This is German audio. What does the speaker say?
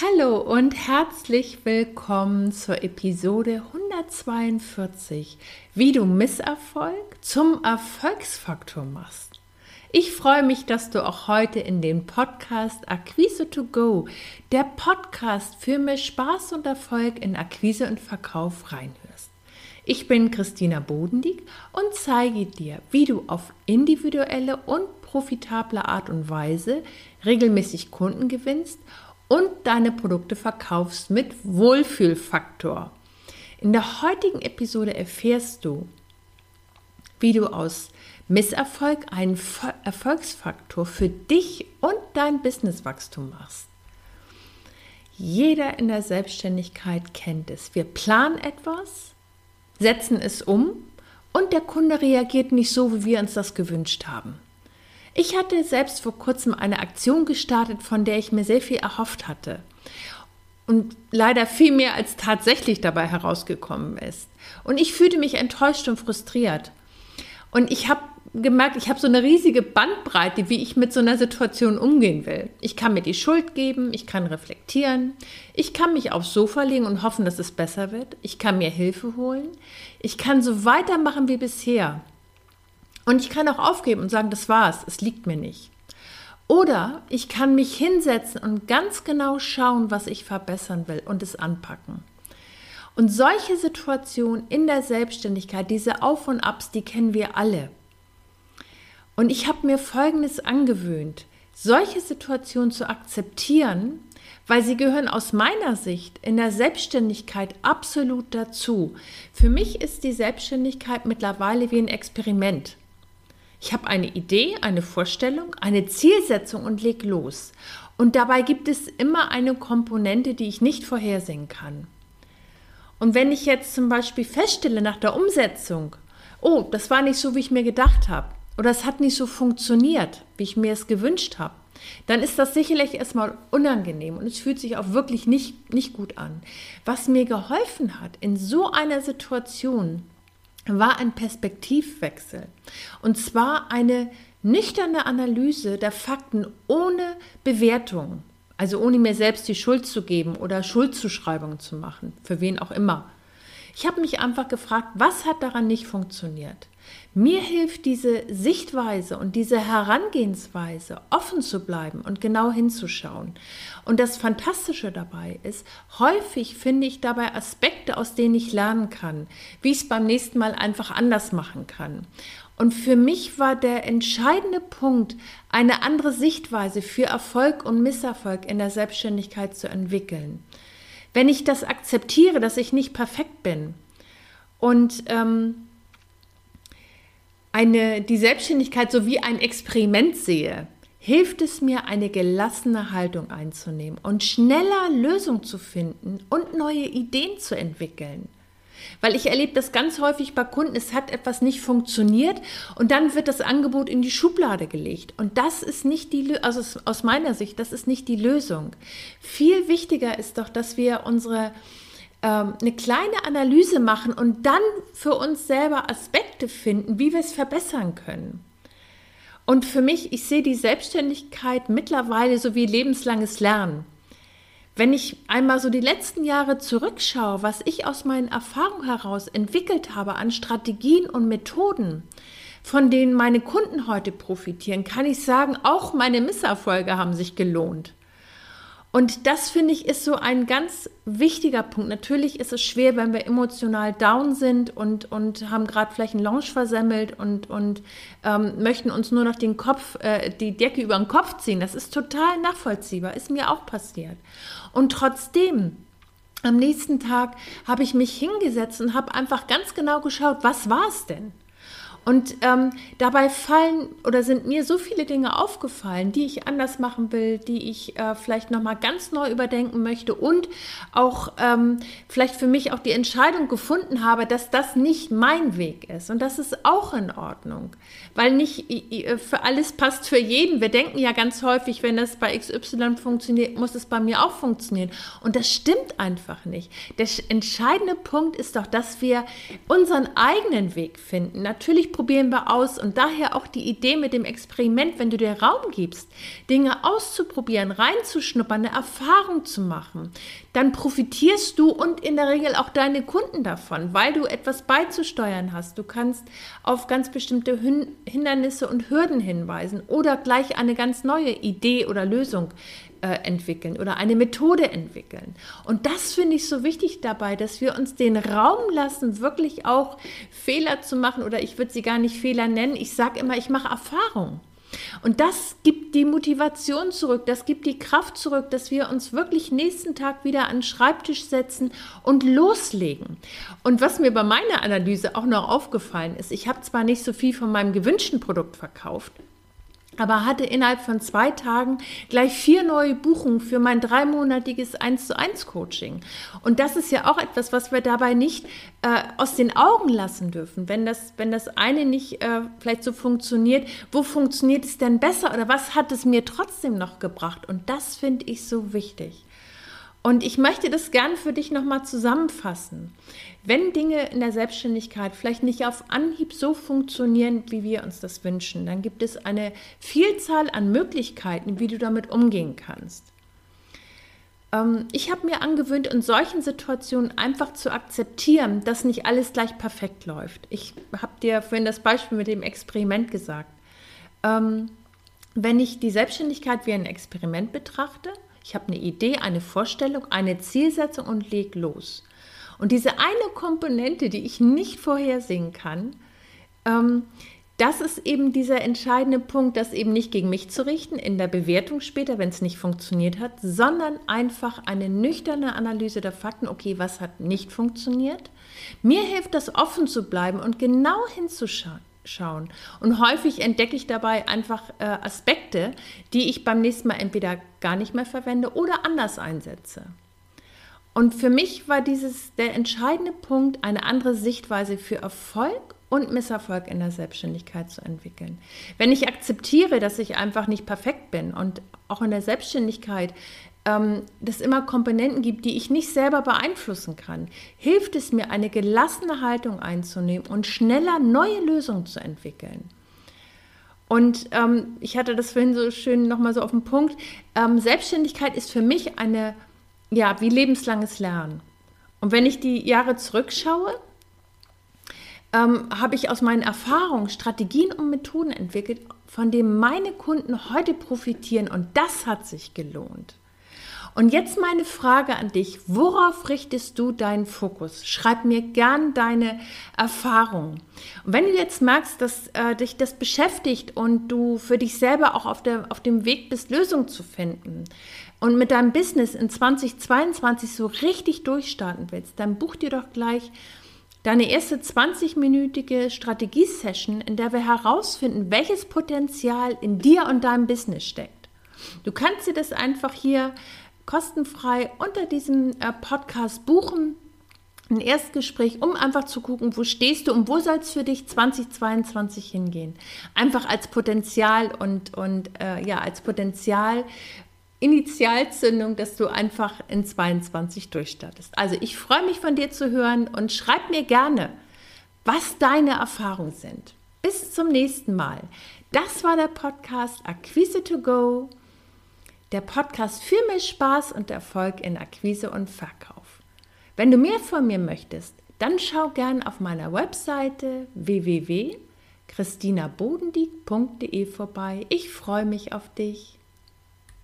Hallo und herzlich willkommen zur Episode 142, wie du Misserfolg zum Erfolgsfaktor machst. Ich freue mich, dass du auch heute in den Podcast Akquise to Go, der Podcast für mehr Spaß und Erfolg in Akquise und Verkauf reinhörst. Ich bin Christina Bodendieck und zeige dir, wie du auf individuelle und profitable Art und Weise regelmäßig Kunden gewinnst und deine Produkte verkaufst mit Wohlfühlfaktor. In der heutigen Episode erfährst du, wie du aus Misserfolg einen Erfolgsfaktor für dich und dein Businesswachstum machst. Jeder in der Selbstständigkeit kennt es. Wir planen etwas, setzen es um und der Kunde reagiert nicht so, wie wir uns das gewünscht haben. Ich hatte selbst vor kurzem eine Aktion gestartet, von der ich mir sehr viel erhofft hatte. Und leider viel mehr als tatsächlich dabei herausgekommen ist. Und ich fühlte mich enttäuscht und frustriert. Und ich habe gemerkt, ich habe so eine riesige Bandbreite, wie ich mit so einer Situation umgehen will. Ich kann mir die Schuld geben, ich kann reflektieren, ich kann mich aufs Sofa legen und hoffen, dass es besser wird. Ich kann mir Hilfe holen. Ich kann so weitermachen wie bisher. Und ich kann auch aufgeben und sagen, das war's, es liegt mir nicht. Oder ich kann mich hinsetzen und ganz genau schauen, was ich verbessern will und es anpacken. Und solche Situationen in der Selbstständigkeit, diese Auf und Abs, die kennen wir alle. Und ich habe mir Folgendes angewöhnt, solche Situationen zu akzeptieren, weil sie gehören aus meiner Sicht in der Selbstständigkeit absolut dazu. Für mich ist die Selbstständigkeit mittlerweile wie ein Experiment. Ich habe eine Idee, eine Vorstellung, eine Zielsetzung und leg los. Und dabei gibt es immer eine Komponente, die ich nicht vorhersehen kann. Und wenn ich jetzt zum Beispiel feststelle nach der Umsetzung, oh, das war nicht so, wie ich mir gedacht habe, oder es hat nicht so funktioniert, wie ich mir es gewünscht habe, dann ist das sicherlich erstmal unangenehm und es fühlt sich auch wirklich nicht, nicht gut an. Was mir geholfen hat in so einer Situation, war ein Perspektivwechsel. Und zwar eine nüchterne Analyse der Fakten ohne Bewertung. Also ohne mir selbst die Schuld zu geben oder Schuldzuschreibungen zu machen, für wen auch immer. Ich habe mich einfach gefragt, was hat daran nicht funktioniert? Mir hilft diese Sichtweise und diese Herangehensweise, offen zu bleiben und genau hinzuschauen. Und das Fantastische dabei ist, häufig finde ich dabei Aspekte, aus denen ich lernen kann, wie ich es beim nächsten Mal einfach anders machen kann. Und für mich war der entscheidende Punkt, eine andere Sichtweise für Erfolg und Misserfolg in der Selbstständigkeit zu entwickeln. Wenn ich das akzeptiere, dass ich nicht perfekt bin und ähm, eine, die Selbstständigkeit so wie ein Experiment sehe, hilft es mir, eine gelassene Haltung einzunehmen und schneller Lösungen zu finden und neue Ideen zu entwickeln. Weil ich erlebe das ganz häufig bei Kunden, es hat etwas nicht funktioniert und dann wird das Angebot in die Schublade gelegt. Und das ist nicht die, also aus meiner Sicht, das ist nicht die Lösung. Viel wichtiger ist doch, dass wir unsere ähm, eine kleine Analyse machen und dann für uns selber Aspekte finden, wie wir es verbessern können. Und für mich, ich sehe die Selbstständigkeit mittlerweile so wie lebenslanges Lernen. Wenn ich einmal so die letzten Jahre zurückschaue, was ich aus meinen Erfahrungen heraus entwickelt habe an Strategien und Methoden, von denen meine Kunden heute profitieren, kann ich sagen, auch meine Misserfolge haben sich gelohnt. Und das finde ich ist so ein ganz wichtiger Punkt. Natürlich ist es schwer, wenn wir emotional down sind und, und haben gerade vielleicht einen Lounge versemmelt und, und ähm, möchten uns nur noch den Kopf, äh, die Decke über den Kopf ziehen. Das ist total nachvollziehbar, ist mir auch passiert. Und trotzdem, am nächsten Tag habe ich mich hingesetzt und habe einfach ganz genau geschaut, was war es denn? Und ähm, dabei fallen oder sind mir so viele Dinge aufgefallen, die ich anders machen will, die ich äh, vielleicht nochmal ganz neu überdenken möchte und auch ähm, vielleicht für mich auch die Entscheidung gefunden habe, dass das nicht mein Weg ist. Und das ist auch in Ordnung, weil nicht für alles passt für jeden. Wir denken ja ganz häufig, wenn das bei XY funktioniert, muss es bei mir auch funktionieren. Und das stimmt einfach nicht. Der entscheidende Punkt ist doch, dass wir unseren eigenen Weg finden. Natürlich natürlich probieren wir aus und daher auch die Idee mit dem Experiment, wenn du dir Raum gibst, Dinge auszuprobieren, reinzuschnuppern, eine Erfahrung zu machen, dann profitierst du und in der Regel auch deine Kunden davon, weil du etwas beizusteuern hast. Du kannst auf ganz bestimmte Hindernisse und Hürden hinweisen oder gleich eine ganz neue Idee oder Lösung äh, entwickeln oder eine Methode entwickeln. Und das finde ich so wichtig dabei, dass wir uns den Raum lassen, wirklich auch Fehler zu machen oder ich würde sie gar nicht Fehler nennen. Ich sage immer, ich mache Erfahrung. Und das gibt die Motivation zurück, das gibt die Kraft zurück, dass wir uns wirklich nächsten Tag wieder an den Schreibtisch setzen und loslegen. Und was mir bei meiner Analyse auch noch aufgefallen ist, ich habe zwar nicht so viel von meinem gewünschten Produkt verkauft, aber hatte innerhalb von zwei Tagen gleich vier neue Buchungen für mein dreimonatiges 1 zu 1 Coaching. Und das ist ja auch etwas, was wir dabei nicht äh, aus den Augen lassen dürfen. Wenn das, wenn das eine nicht äh, vielleicht so funktioniert, wo funktioniert es denn besser oder was hat es mir trotzdem noch gebracht? Und das finde ich so wichtig. Und ich möchte das gerne für dich nochmal zusammenfassen. Wenn Dinge in der Selbstständigkeit vielleicht nicht auf Anhieb so funktionieren, wie wir uns das wünschen, dann gibt es eine Vielzahl an Möglichkeiten, wie du damit umgehen kannst. Ähm, ich habe mir angewöhnt, in solchen Situationen einfach zu akzeptieren, dass nicht alles gleich perfekt läuft. Ich habe dir vorhin das Beispiel mit dem Experiment gesagt. Ähm, wenn ich die Selbstständigkeit wie ein Experiment betrachte, ich habe eine Idee, eine Vorstellung, eine Zielsetzung und leg los. Und diese eine Komponente, die ich nicht vorhersehen kann, ähm, das ist eben dieser entscheidende Punkt, das eben nicht gegen mich zu richten in der Bewertung später, wenn es nicht funktioniert hat, sondern einfach eine nüchterne Analyse der Fakten. Okay, was hat nicht funktioniert? Mir hilft das offen zu bleiben und genau hinzuschauen. Und häufig entdecke ich dabei einfach äh, Aspekte, die ich beim nächsten Mal entweder gar nicht mehr verwende oder anders einsetze. Und für mich war dieses der entscheidende Punkt, eine andere Sichtweise für Erfolg und Misserfolg in der Selbstständigkeit zu entwickeln. Wenn ich akzeptiere, dass ich einfach nicht perfekt bin und auch in der Selbstständigkeit ähm, es immer Komponenten gibt, die ich nicht selber beeinflussen kann, hilft es mir, eine gelassene Haltung einzunehmen und schneller neue Lösungen zu entwickeln. Und ähm, ich hatte das vorhin so schön nochmal so auf den Punkt. Ähm, Selbstständigkeit ist für mich eine ja, wie lebenslanges Lernen. Und wenn ich die Jahre zurückschaue, ähm, habe ich aus meinen Erfahrungen Strategien und Methoden entwickelt, von denen meine Kunden heute profitieren. Und das hat sich gelohnt. Und jetzt meine Frage an dich, worauf richtest du deinen Fokus? Schreib mir gern deine Erfahrungen. Und wenn du jetzt merkst, dass äh, dich das beschäftigt und du für dich selber auch auf, der, auf dem Weg bist, Lösungen zu finden, und mit deinem Business in 2022 so richtig durchstarten willst, dann buch dir doch gleich deine erste 20-minütige Strategiesession, in der wir herausfinden, welches Potenzial in dir und deinem Business steckt. Du kannst dir das einfach hier kostenfrei unter diesem äh, Podcast buchen. Ein Erstgespräch, um einfach zu gucken, wo stehst du und wo soll es für dich 2022 hingehen. Einfach als Potenzial und, und äh, ja, als Potenzial Initialzündung, dass du einfach in 22 durchstartest. Also ich freue mich von dir zu hören und schreib mir gerne, was deine Erfahrungen sind. Bis zum nächsten Mal. Das war der Podcast Akquise to Go, der Podcast für mehr Spaß und Erfolg in Akquise und Verkauf. Wenn du mehr von mir möchtest, dann schau gern auf meiner Webseite www.christinabodendieck.de vorbei. Ich freue mich auf dich.